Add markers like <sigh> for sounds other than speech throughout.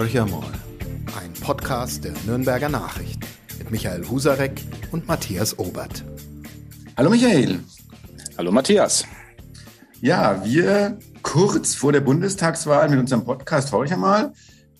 Horcher mal, ein Podcast der Nürnberger Nachrichten mit Michael Husarek und Matthias Obert. Hallo Michael. Hallo Matthias. Ja, wir kurz vor der Bundestagswahl mit unserem Podcast Horcher mal.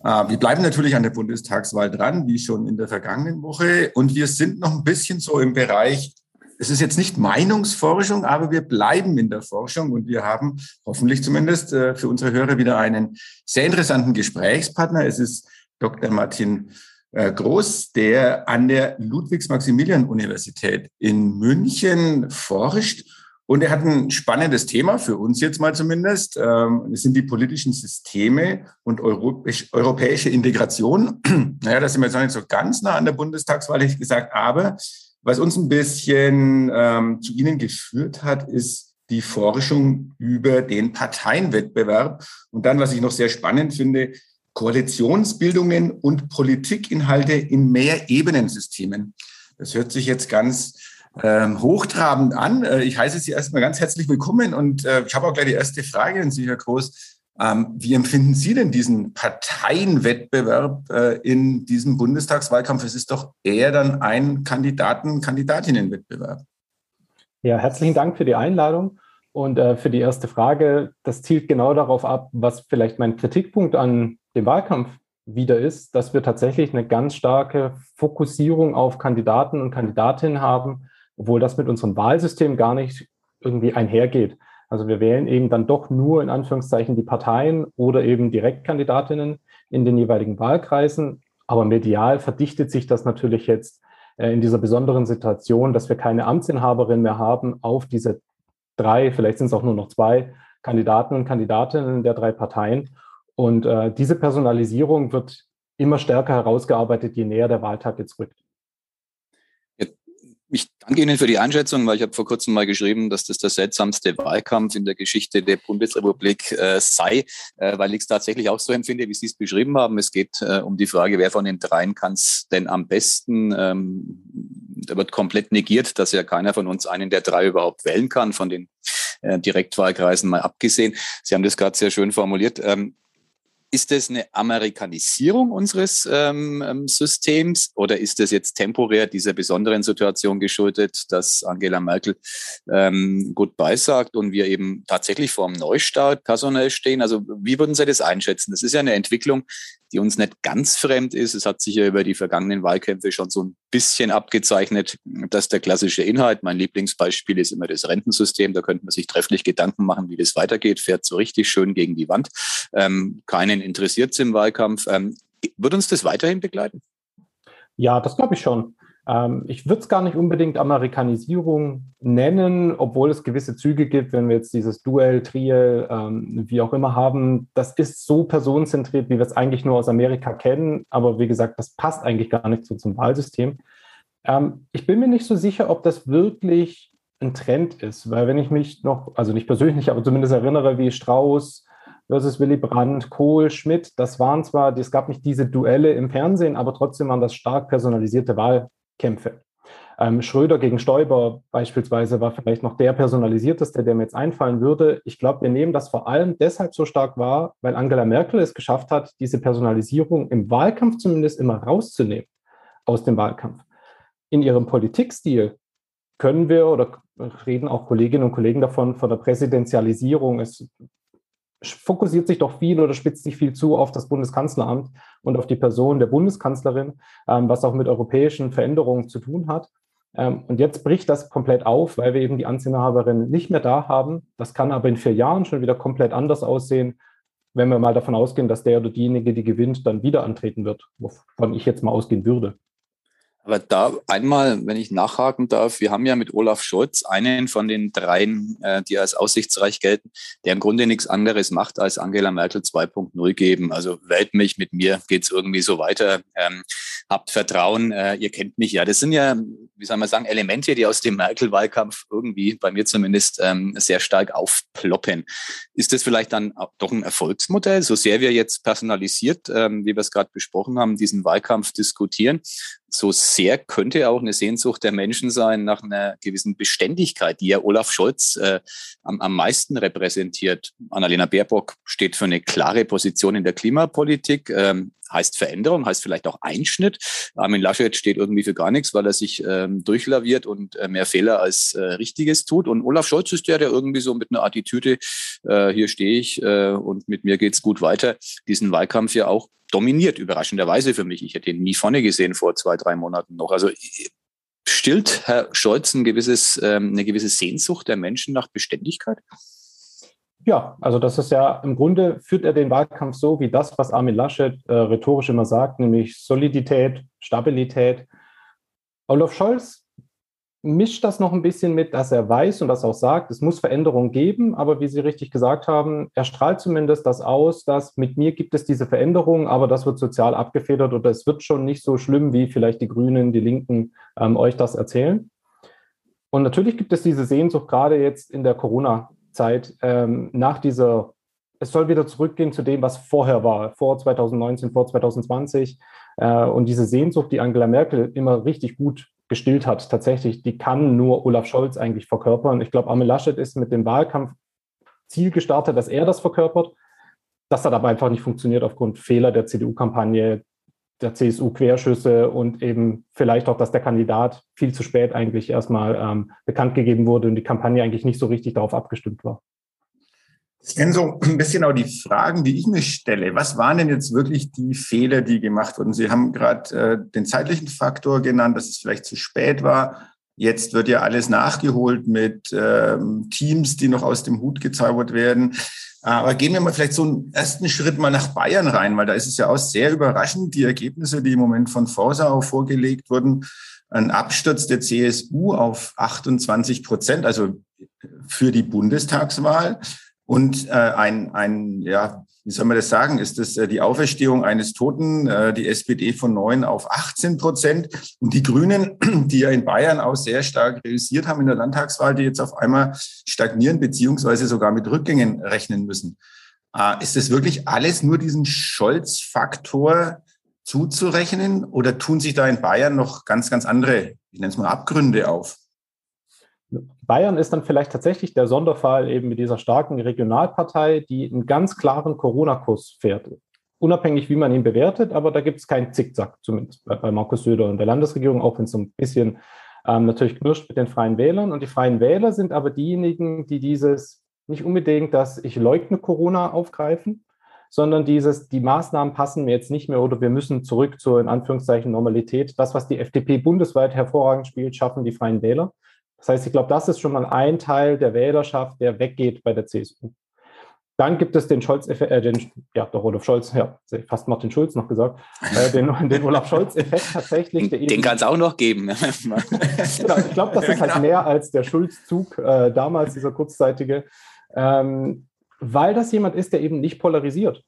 Äh, wir bleiben natürlich an der Bundestagswahl dran, wie schon in der vergangenen Woche. Und wir sind noch ein bisschen so im Bereich es ist jetzt nicht Meinungsforschung, aber wir bleiben in der Forschung und wir haben hoffentlich zumindest äh, für unsere Hörer wieder einen sehr interessanten Gesprächspartner. Es ist Dr. Martin äh, Groß, der an der Ludwigs-Maximilian-Universität in München forscht. Und er hat ein spannendes Thema für uns jetzt mal zumindest. Ähm, es sind die politischen Systeme und europäische Integration. <clears throat> Naja, da sind wir jetzt noch nicht so ganz nah an der Bundestagswahl, hätte ich gesagt. Aber was uns ein bisschen ähm, zu Ihnen geführt hat, ist die Forschung über den Parteienwettbewerb. Und dann, was ich noch sehr spannend finde, Koalitionsbildungen und Politikinhalte in Mehrebenensystemen. Das hört sich jetzt ganz ähm, hochtrabend an. Äh, ich heiße Sie erstmal ganz herzlich willkommen und äh, ich habe auch gleich die erste Frage an Sie, Herr Groß. Ähm, wie empfinden Sie denn diesen Parteienwettbewerb äh, in diesem Bundestagswahlkampf? Es ist doch eher dann ein Kandidaten-Kandidatinnenwettbewerb. Ja, herzlichen Dank für die Einladung und äh, für die erste Frage. Das zielt genau darauf ab, was vielleicht mein Kritikpunkt an dem Wahlkampf wieder ist, dass wir tatsächlich eine ganz starke Fokussierung auf Kandidaten und Kandidatinnen haben, obwohl das mit unserem Wahlsystem gar nicht irgendwie einhergeht. Also wir wählen eben dann doch nur in Anführungszeichen die Parteien oder eben Direktkandidatinnen in den jeweiligen Wahlkreisen. Aber medial verdichtet sich das natürlich jetzt äh, in dieser besonderen Situation, dass wir keine Amtsinhaberin mehr haben auf diese drei, vielleicht sind es auch nur noch zwei Kandidaten und Kandidatinnen der drei Parteien. Und äh, diese Personalisierung wird immer stärker herausgearbeitet, je näher der Wahltag jetzt rückt. Ich danke Ihnen für die Einschätzung, weil ich habe vor kurzem mal geschrieben, dass das der seltsamste Wahlkampf in der Geschichte der Bundesrepublik äh, sei, äh, weil ich es tatsächlich auch so empfinde, wie Sie es beschrieben haben. Es geht äh, um die Frage, wer von den dreien kann es denn am besten. Ähm, da wird komplett negiert, dass ja keiner von uns einen der drei überhaupt wählen kann, von den äh, Direktwahlkreisen mal abgesehen. Sie haben das gerade sehr schön formuliert. Ähm, ist das eine Amerikanisierung unseres ähm, ähm, Systems oder ist das jetzt temporär dieser besonderen Situation geschuldet, dass Angela Merkel ähm, Goodbye sagt und wir eben tatsächlich vor einem Neustart personell stehen? Also wie würden Sie das einschätzen? Das ist ja eine Entwicklung, die uns nicht ganz fremd ist. Es hat sich ja über die vergangenen Wahlkämpfe schon so ein bisschen abgezeichnet, dass der klassische Inhalt, mein Lieblingsbeispiel ist immer das Rentensystem, da könnte man sich trefflich Gedanken machen, wie das weitergeht, fährt so richtig schön gegen die Wand. Ähm, keinen interessiert im Wahlkampf. Ähm, wird uns das weiterhin begleiten? Ja, das glaube ich schon. Ähm, ich würde es gar nicht unbedingt Amerikanisierung nennen, obwohl es gewisse Züge gibt, wenn wir jetzt dieses Duell, Triel, ähm, wie auch immer haben. Das ist so personenzentriert, wie wir es eigentlich nur aus Amerika kennen. Aber wie gesagt, das passt eigentlich gar nicht so zum Wahlsystem. Ähm, ich bin mir nicht so sicher, ob das wirklich ein Trend ist, weil wenn ich mich noch, also nicht persönlich, aber zumindest erinnere, wie Strauß, versus Willy Brandt, Kohl, Schmidt, das waren zwar, es gab nicht diese Duelle im Fernsehen, aber trotzdem waren das stark personalisierte Wahl, Kämpfe. Ähm, Schröder gegen Stoiber beispielsweise war vielleicht noch der personalisierteste, der mir jetzt einfallen würde. Ich glaube, wir nehmen das vor allem deshalb so stark wahr, weil Angela Merkel es geschafft hat, diese Personalisierung im Wahlkampf zumindest immer rauszunehmen aus dem Wahlkampf. In ihrem Politikstil können wir oder reden auch Kolleginnen und Kollegen davon, von der Präsidentialisierung. Es fokussiert sich doch viel oder spitzt sich viel zu auf das Bundeskanzleramt und auf die Person der Bundeskanzlerin, ähm, was auch mit europäischen Veränderungen zu tun hat. Ähm, und jetzt bricht das komplett auf, weil wir eben die Amtsinhaberin nicht mehr da haben. Das kann aber in vier Jahren schon wieder komplett anders aussehen, wenn wir mal davon ausgehen, dass der oder diejenige, die gewinnt, dann wieder antreten wird, wovon ich jetzt mal ausgehen würde. Aber da einmal, wenn ich nachhaken darf, wir haben ja mit Olaf Scholz einen von den dreien, äh, die als aussichtsreich gelten, der im Grunde nichts anderes macht, als Angela Merkel 2.0 geben. Also wählt mich, mit mir geht's irgendwie so weiter. Ähm, habt Vertrauen, äh, ihr kennt mich ja. Das sind ja, wie soll man sagen, Elemente, die aus dem Merkel-Wahlkampf irgendwie, bei mir zumindest, ähm, sehr stark aufploppen. Ist das vielleicht dann doch ein Erfolgsmodell, so sehr wir jetzt personalisiert, ähm, wie wir es gerade besprochen haben, diesen Wahlkampf diskutieren? So sehr könnte auch eine Sehnsucht der Menschen sein nach einer gewissen Beständigkeit, die ja Olaf Scholz äh, am, am meisten repräsentiert. Annalena Baerbock steht für eine klare Position in der Klimapolitik. Ähm, heißt Veränderung, heißt vielleicht auch Einschnitt. Armin Laschet steht irgendwie für gar nichts, weil er sich ähm, durchlaviert und äh, mehr Fehler als äh, Richtiges tut. Und Olaf Scholz ist der, der irgendwie so mit einer Attitüde, äh, hier stehe ich äh, und mit mir geht's gut weiter, diesen Wahlkampf ja auch dominiert, überraschenderweise für mich. Ich hätte ihn nie vorne gesehen vor zwei, drei Monaten noch. Also stillt Herr Scholz ein gewisses, ähm, eine gewisse Sehnsucht der Menschen nach Beständigkeit? Ja, also das ist ja im Grunde führt er den Wahlkampf so wie das, was Armin Laschet äh, rhetorisch immer sagt, nämlich Solidität, Stabilität. Olaf Scholz mischt das noch ein bisschen mit, dass er weiß und das auch sagt, es muss Veränderungen geben, aber wie Sie richtig gesagt haben, er strahlt zumindest das aus, dass mit mir gibt es diese Veränderungen, aber das wird sozial abgefedert oder es wird schon nicht so schlimm, wie vielleicht die Grünen, die Linken ähm, euch das erzählen. Und natürlich gibt es diese Sehnsucht gerade jetzt in der Corona- Zeit ähm, nach dieser, es soll wieder zurückgehen zu dem, was vorher war, vor 2019, vor 2020. Äh, und diese Sehnsucht, die Angela Merkel immer richtig gut gestillt hat, tatsächlich, die kann nur Olaf Scholz eigentlich verkörpern. Ich glaube, Armin Laschet ist mit dem Wahlkampf Ziel gestartet, dass er das verkörpert. Das hat aber einfach nicht funktioniert aufgrund Fehler der CDU-Kampagne, der CSU-Querschüsse und eben vielleicht auch, dass der Kandidat viel zu spät eigentlich erstmal ähm, bekannt gegeben wurde und die Kampagne eigentlich nicht so richtig darauf abgestimmt war. Das sind so ein bisschen auch die Fragen, die ich mir stelle. Was waren denn jetzt wirklich die Fehler, die gemacht wurden? Sie haben gerade äh, den zeitlichen Faktor genannt, dass es vielleicht zu spät war. Jetzt wird ja alles nachgeholt mit ähm, Teams, die noch aus dem Hut gezaubert werden. Aber gehen wir mal vielleicht so einen ersten Schritt mal nach Bayern rein, weil da ist es ja auch sehr überraschend, die Ergebnisse, die im Moment von Forsa auch vorgelegt wurden. Ein Absturz der CSU auf 28 Prozent, also für die Bundestagswahl. Und äh, ein, ein, ja, wie soll man das sagen, ist das äh, die Auferstehung eines Toten, äh, die SPD von neun auf 18 Prozent und die Grünen, <clears throat> die ja in Bayern auch sehr stark realisiert haben in der Landtagswahl, die jetzt auf einmal stagnieren beziehungsweise sogar mit Rückgängen rechnen müssen. Äh, ist das wirklich alles nur diesen Scholz-Faktor zuzurechnen oder tun sich da in Bayern noch ganz, ganz andere, ich nenne es mal Abgründe auf? Bayern ist dann vielleicht tatsächlich der Sonderfall eben mit dieser starken Regionalpartei, die einen ganz klaren Corona-Kurs fährt. Unabhängig, wie man ihn bewertet, aber da gibt es keinen Zickzack, zumindest bei, Markus Söder und der Landesregierung, auch wenn es so ein bisschen ähm, natürlich knirscht mit den Freien Wählern. Und die Freien Wähler sind aber diejenigen, die dieses nicht unbedingt, dass ich leugne Corona aufgreifen, sondern dieses, die Maßnahmen passen mir jetzt nicht mehr oder wir müssen zurück zur in Anführungszeichen Normalität. Das, was die FDP bundesweit hervorragend spielt, schaffen die Freien Wähler. Das heißt, ich glaube, das ist schon mal ein Teil der Wählerschaft, der weggeht bei der CSU. Dann gibt es den Scholz-Effekt, äh, den, ja, doch Olaf Scholz, ja, fast Martin Schulz noch gesagt, äh, den, <laughs> den Olaf Scholz-Effekt tatsächlich. Den, den kann es auch noch geben. genau, ich glaube, das ist halt mehr als der Schulz-Zug äh, damals, dieser kurzzeitige, ähm, weil das jemand ist, der eben nicht polarisiert.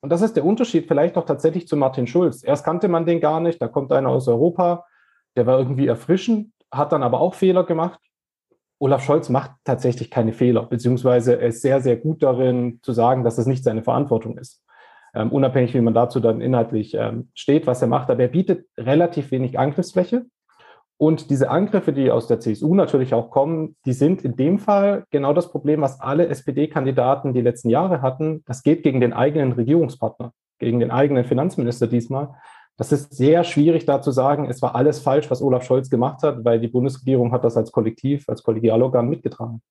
Und das ist der Unterschied vielleicht auch tatsächlich zu Martin Schulz. Erst kannte man den gar nicht, da kommt einer aus Europa, der war irgendwie erfrischend, hat dann aber auch Fehler gemacht. Olaf Scholz macht tatsächlich keine Fehler, beziehungsweise er ist sehr, sehr gut darin zu sagen, dass es nicht seine Verantwortung ist. Ähm, unabhängig, wie man dazu dann inhaltlich ähm, steht, was er macht. Aber er bietet relativ wenig Angriffsfläche. Und diese Angriffe, die aus der CSU natürlich auch kommen, die sind in dem Fall genau das Problem, was alle SPD-Kandidaten die letzten Jahre hatten. Das geht gegen den eigenen Regierungspartner, gegen den eigenen Finanzminister diesmal. Das ist sehr schwierig da zu sagen, es war alles falsch, was Olaf Scholz gemacht hat, weil die Bundesregierung hat das als Kollektiv, als Kollegialorgan mitgetragen.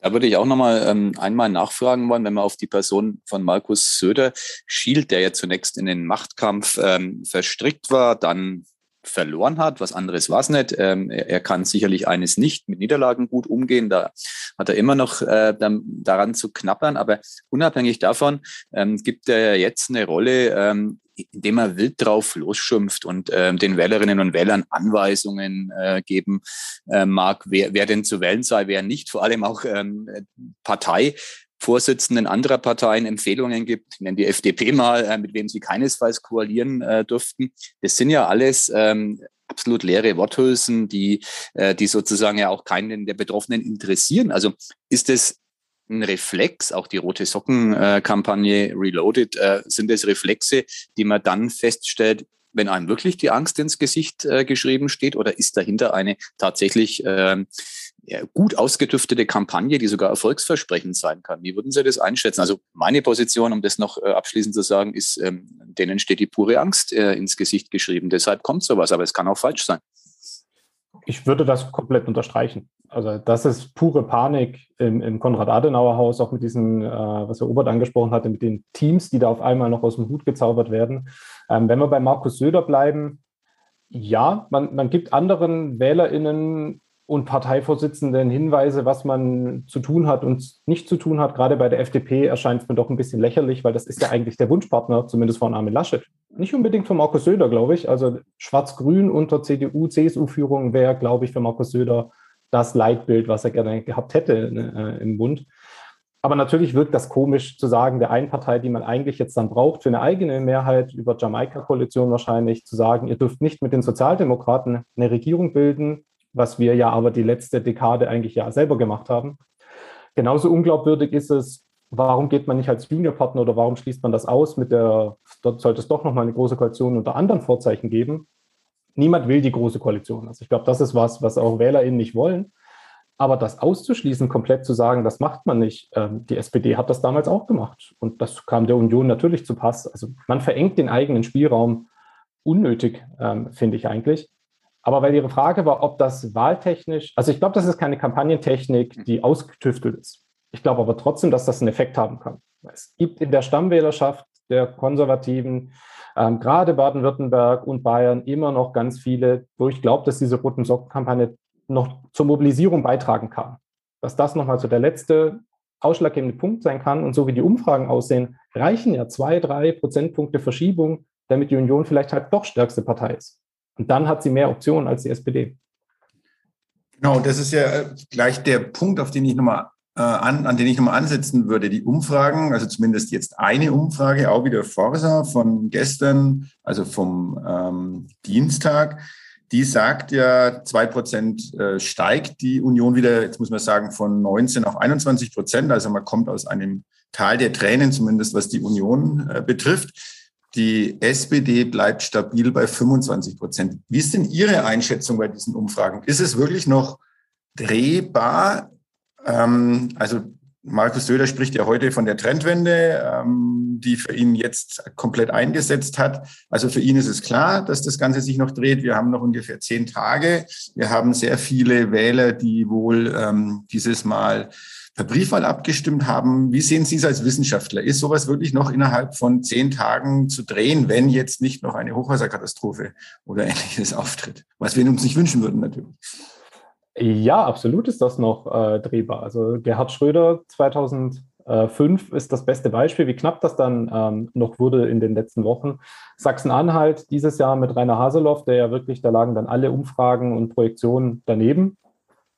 Da würde ich auch nochmal ähm, einmal nachfragen wollen, wenn man auf die Person von Markus Söder schielt, der ja zunächst in den Machtkampf ähm, verstrickt war, dann verloren hat. Was anderes war es nicht. Ähm, er, er, kann sicherlich eines nicht, mit Niederlagen gut umgehen. Da hat er immer noch äh, daran zu knappern. Aber unabhängig davon ähm, gibt er jetzt eine Rolle, ähm, indem er wild drauf losschimpft und äh, den Wählerinnen und Wählern Anweisungen äh, geben äh, mag, wer, wer denn zu wählen sei, wer nicht, vor allem auch ähm, Parteivorsitzenden anderer Parteien Empfehlungen gibt, ich nenne die FDP mal, äh, mit wem sie keinesfalls koalieren äh, durften. Das sind ja alles ähm, absolut leere Worthülsen, die, äh, die sozusagen ja auch keinen der Betroffenen interessieren. Also ist es ein Reflex, auch die Rote Socken-Kampagne Reloaded, äh, sind es Reflexe, die man dann feststellt, wenn einem wirklich die Angst ins Gesicht äh, geschrieben steht? Oder ist dahinter eine tatsächlich ähm, ja, gut ausgetüftete Kampagne, die sogar erfolgsversprechend sein kann? Wie würden Sie das einschätzen? Also meine Position, um das noch äh, abschließend zu sagen, ist, ähm, denen steht die pure Angst äh, ins Gesicht geschrieben. Deshalb kommt sowas, aber es kann auch falsch sein. Ich würde das komplett unterstreichen. Also das ist pure Panik im, im Konrad-Adenauer-Haus, auch mit diesen, äh, was Herr Obert angesprochen hatte, mit den Teams, die da auf einmal noch aus dem Hut gezaubert werden. Ähm, wenn wir bei Markus Söder bleiben, ja, man, man gibt anderen WählerInnen und Parteivorsitzenden Hinweise, was man zu tun hat und nicht zu tun hat. Gerade bei der FDP erscheint es mir doch ein bisschen lächerlich, weil das ist ja eigentlich der Wunschpartner, zumindest von Armin Laschet. Nicht unbedingt von Markus Söder, glaube ich. Also Schwarz-Grün unter CDU, CSU-Führung wäre, glaube ich, für Markus Söder das Leitbild, was er gerne gehabt hätte äh, im Bund. Aber natürlich wirkt das komisch zu sagen, der einen Partei, die man eigentlich jetzt dann braucht für eine eigene Mehrheit über Jamaika-Koalition wahrscheinlich, zu sagen, ihr dürft nicht mit den Sozialdemokraten eine Regierung bilden, was wir ja aber die letzte Dekade eigentlich ja selber gemacht haben. Genauso unglaubwürdig ist es, warum geht man nicht als Juniorpartner oder warum schließt man das aus mit der, dort sollte es doch nochmal eine große Koalition unter anderen Vorzeichen geben niemand will die große Koalition. Also ich glaube, das ist was, was auch WählerInnen nicht wollen. Aber das auszuschließen, komplett zu sagen, das macht man nicht, ähm, die SPD hat das damals auch gemacht. Und das kam der Union natürlich zu Pass. Also man verengt den eigenen Spielraum unnötig, ähm, finde ich eigentlich. Aber weil Ihre Frage war, ob das wahltechnisch, also ich glaube, das ist keine Kampagnentechnik, die ausgetüftelt ist. Ich glaube aber trotzdem, dass das einen Effekt haben kann. Es gibt in der Stammwählerschaft der Konservativen ähm, gerade Baden-Württemberg und Bayern immer noch ganz viele, wo ich glaube, dass diese Roten Socken-Kampagne noch zur Mobilisierung beitragen kann. Dass das nochmal so der letzte ausschlaggebende Punkt sein kann. Und so wie die Umfragen aussehen, reichen ja zwei, drei Prozentpunkte Verschiebung, damit die Union vielleicht halt doch stärkste Partei ist. Und dann hat sie mehr Optionen als die SPD. Genau, das ist ja gleich der Punkt, auf den ich nochmal äh, an, an den ich nochmal ansetzen würde. Die Umfragen, also zumindest jetzt eine Umfrage, auch wieder Forsa von gestern, also vom ähm, Dienstag, die sagt ja, zwei Prozent äh, steigt die Union wieder, jetzt muss man sagen, von 19 auf 21 Prozent. Also man kommt aus einem Tal der Tränen, zumindest was die Union äh, betrifft. Die SPD bleibt stabil bei 25 Prozent. Wie ist denn Ihre Einschätzung bei diesen Umfragen? Ist es wirklich noch drehbar? Ähm, also Markus Söder spricht ja heute von der Trendwende, ähm, die für ihn jetzt komplett eingesetzt hat. Also für ihn ist es klar, dass das Ganze sich noch dreht. Wir haben noch ungefähr zehn Tage. Wir haben sehr viele Wähler, die wohl ähm, dieses Mal per Briefwahl abgestimmt haben. Wie sehen Sie es als Wissenschaftler? Ist sowas wirklich noch innerhalb von zehn Tagen zu drehen, wenn jetzt nicht noch eine Hochwasserkatastrophe oder ähnliches auftritt? Was wir uns nicht wünschen würden natürlich. Ja, absolut ist das noch äh, drehbar. Also Gerhard Schröder 2005 ist das beste Beispiel, wie knapp das dann ähm, noch wurde in den letzten Wochen. Sachsen-Anhalt dieses Jahr mit Rainer Haseloff, der ja wirklich, da lagen dann alle Umfragen und Projektionen daneben.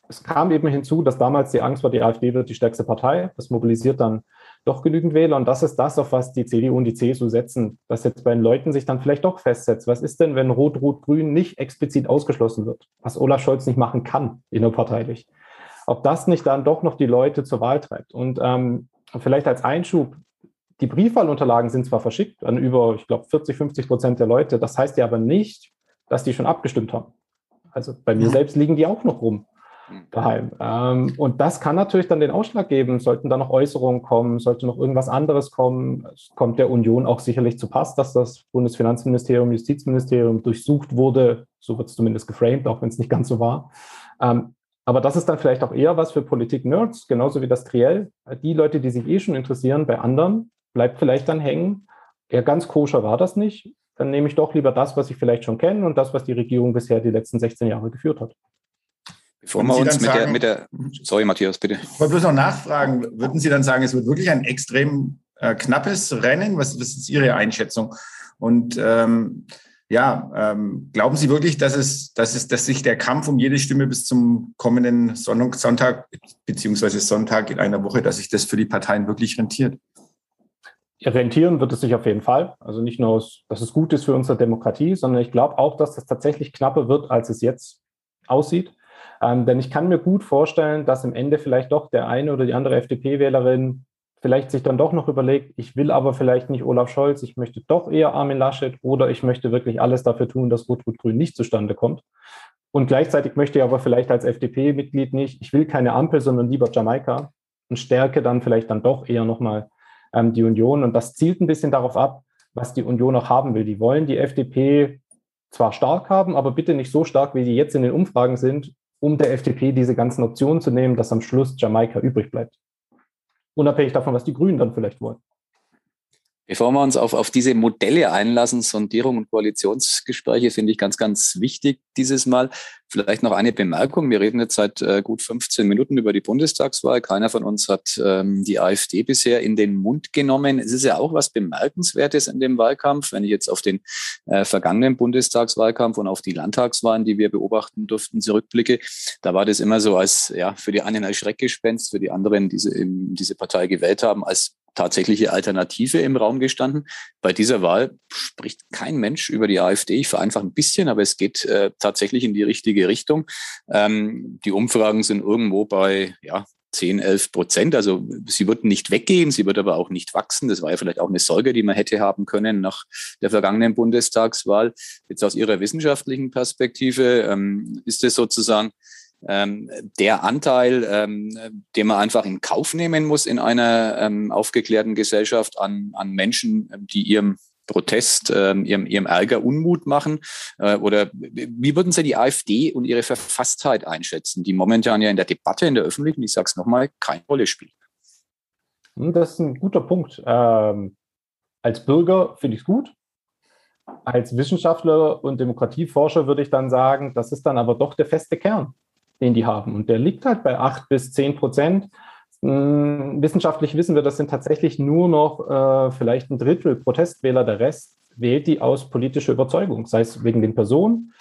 Es kam eben hinzu, dass damals die Angst war, die AfD wird die stärkste Partei. Das mobilisiert dann doch genügend Wähler. Und das ist das, auf was die CDU und die CSU setzen, dass jetzt bei den Leuten sich dann vielleicht doch festsetzt. Was ist denn, wenn Rot-Rot-Grün nicht explizit ausgeschlossen wird? Was Olaf Scholz nicht machen kann, innerparteilich. Ob das nicht dann doch noch die Leute zur Wahl treibt. Und ähm, vielleicht als Einschub, die Briefwahlunterlagen sind zwar verschickt an über, ich glaube, 40, 50 Prozent der Leute. Das heißt ja aber nicht, dass die schon abgestimmt haben. Also bei mir selbst liegen die auch noch rum daheim. Ähm, und das kann natürlich dann den Ausschlag geben, sollten da noch Äußerungen kommen, sollte noch irgendwas anderes kommen. Kommt der Union auch sicherlich zu Pass, dass das Bundesfinanzministerium, Justizministerium durchsucht wurde. So wird es zumindest geframed, auch wenn es nicht ganz so war. Ähm, aber das ist dann vielleicht auch eher was für Politik-Nerds, genauso wie das Triell. Die Leute, die sich eh schon interessieren, bei anderen bleibt vielleicht dann hängen. Ja, ganz koscher war das nicht. Dann nehme ich doch lieber das, was ich vielleicht schon kenne und das, was die Regierung bisher die letzten 16 Jahre geführt hat. Bevor wir uns mit, sagen, der, mit der, sorry Matthias, bitte. Ich wollte bloß noch nachfragen, würden Sie dann sagen, es wird wirklich ein extrem äh, knappes Rennen? Was, was, ist Ihre Einschätzung? Und ähm, ja, ähm, glauben Sie wirklich, dass es, dass es, dass sich der Kampf um jede Stimme bis zum kommenden Sonntag beziehungsweise Sonntag in einer Woche, dass sich das für die Parteien wirklich rentiert? Rentieren wird es sich auf jeden Fall. Also nicht nur, dass es gut ist für unsere Demokratie, sondern ich glaube auch, dass das tatsächlich knapper wird, als es jetzt aussieht. Ähm, denn ich kann mir gut vorstellen, dass im Ende vielleicht doch der eine oder die andere FDP-Wählerin vielleicht sich dann doch noch überlegt, ich will aber vielleicht nicht Olaf Scholz, ich möchte doch eher Armin Laschet oder ich möchte wirklich alles dafür tun, dass Rot-Rot-Grün nicht zustande kommt. Und gleichzeitig möchte ich aber vielleicht als FDP-Mitglied nicht, ich will keine Ampel, sondern lieber Jamaika und stärke dann vielleicht dann doch eher nochmal ähm, die Union. Und das zielt ein bisschen darauf ab, was die Union auch haben will. Die wollen die FDP zwar stark haben, aber bitte nicht so stark, wie die jetzt in den Umfragen sind, um der FDP diese ganzen Optionen zu nehmen, dass am Schluss Jamaika übrig bleibt. Unabhängig davon, was die Grünen dann vielleicht wollen. Bevor wir uns auf, auf diese Modelle einlassen, Sondierung und Koalitionsgespräche, finde ich ganz, ganz wichtig dieses Mal. Vielleicht noch eine Bemerkung. Wir reden jetzt seit äh, gut 15 Minuten über die Bundestagswahl. Keiner von uns hat ähm, die AfD bisher in den Mund genommen. Es ist ja auch was Bemerkenswertes in dem Wahlkampf. Wenn ich jetzt auf den äh, vergangenen Bundestagswahlkampf und auf die Landtagswahlen, die wir beobachten durften, zurückblicke, da war das immer so als, ja, für die einen als Schreckgespenst, für die anderen, die diese, diese Partei gewählt haben, als tatsächliche Alternative im Raum gestanden. Bei dieser Wahl spricht kein Mensch über die AfD. Ich vereinfache ein bisschen, aber es geht äh, tatsächlich in die richtige Richtung. Ähm, die Umfragen sind irgendwo bei ja, 10, 11 Prozent. Also sie wird nicht weggehen, sie wird aber auch nicht wachsen. Das war ja vielleicht auch eine Sorge, die man hätte haben können nach der vergangenen Bundestagswahl. Jetzt aus Ihrer wissenschaftlichen Perspektive ähm, ist es sozusagen ähm, der Anteil, ähm, den man einfach in Kauf nehmen muss in einer ähm, aufgeklärten Gesellschaft an, an Menschen, ähm, die ihrem Protest, ähm, ihrem, ihrem Ärger Unmut machen? Äh, oder wie würden Sie die AfD und ihre Verfasstheit einschätzen, die momentan ja in der Debatte, in der öffentlichen, ich sage es nochmal, keine Rolle spielt? Hm, das ist ein guter Punkt. Ähm, als Bürger finde ich es gut. Als Wissenschaftler und Demokratieforscher würde ich dann sagen, das ist dann aber doch der feste Kern den die haben. Und der liegt halt bei acht bis zehn Prozent. Hm, wissenschaftlich wissen wir, das sind tatsächlich nur noch äh, vielleicht ein Drittel Protestwähler. Der Rest wählt die aus politischer Überzeugung, sei es wegen den Personen,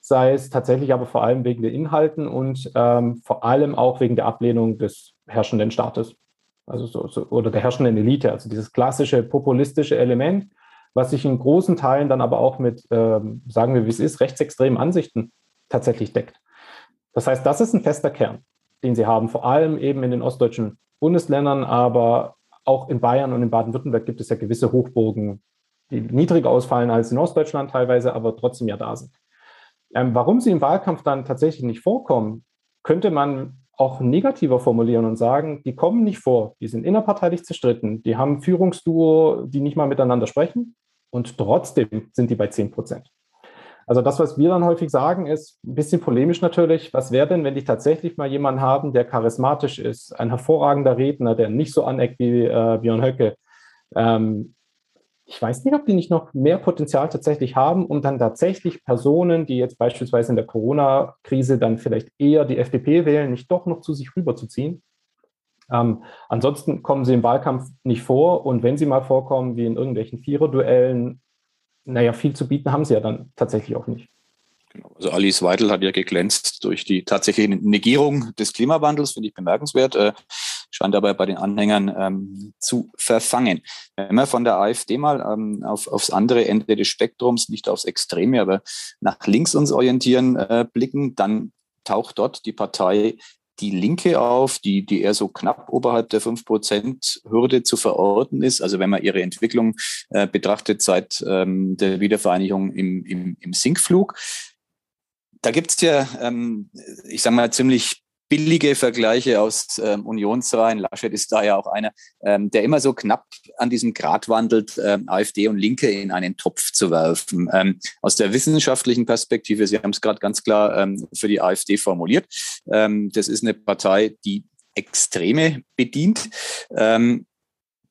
sei es tatsächlich aber vor allem wegen den Inhalten und ähm, vor allem auch wegen der Ablehnung des herrschenden Staates. Also so, so, oder der herrschenden Elite, also dieses klassische populistische Element, was sich in großen Teilen dann aber auch mit, ähm, sagen wir wie es ist, rechtsextremen Ansichten tatsächlich deckt. Das heißt, das ist ein fester Kern, den sie haben, vor allem eben in den ostdeutschen Bundesländern, aber auch in Bayern und in Baden-Württemberg gibt es ja gewisse Hochburgen, die niedriger ausfallen als in Ostdeutschland teilweise, aber trotzdem ja da sind. Ähm, warum sie im Wahlkampf dann tatsächlich nicht vorkommen, könnte man auch negativer formulieren und sagen, die kommen nicht vor, die sind innerparteilich zerstritten, die haben Führungsduo, die nicht mal miteinander sprechen und trotzdem sind die bei 10 Prozent. Also das, was wir dann häufig sagen, ist ein bisschen polemisch natürlich. Was wäre denn, wenn die tatsächlich mal jemanden haben, der charismatisch ist, ein hervorragender Redner, der nicht so aneckt wie äh, Björn Höcke? Ähm, ich weiß nicht, ob die nicht noch mehr Potenzial tatsächlich haben, um dann tatsächlich Personen, die jetzt beispielsweise in der Corona-Krise dann vielleicht eher die FDP wählen, nicht doch noch zu sich rüberzuziehen. Ähm, ansonsten kommen sie im Wahlkampf nicht vor und wenn sie mal vorkommen, wie in irgendwelchen Viererduellen, naja, viel zu bieten haben sie ja dann tatsächlich auch nicht. Genau. Also Alice Weidel hat ja geglänzt durch die tatsächliche Negierung des Klimawandels, finde ich bemerkenswert, äh, scheint aber bei den Anhängern ähm, zu verfangen. Wenn wir von der AfD mal ähm, auf, aufs andere Ende des Spektrums, nicht aufs Extreme, aber nach links uns orientieren, äh, blicken, dann taucht dort die Partei die Linke auf, die, die eher so knapp oberhalb der 5%-Hürde zu verorten ist. Also wenn man ihre Entwicklung äh, betrachtet seit ähm, der Wiedervereinigung im, im, im Sinkflug. Da gibt's ja, ähm, ich sage mal, ziemlich billige Vergleiche aus ähm, Unionsreihen. Laschet ist da ja auch einer, ähm, der immer so knapp an diesem Grad wandelt, ähm, AfD und Linke in einen Topf zu werfen. Ähm, aus der wissenschaftlichen Perspektive, Sie haben es gerade ganz klar ähm, für die AfD formuliert, ähm, das ist eine Partei, die Extreme bedient. Ähm,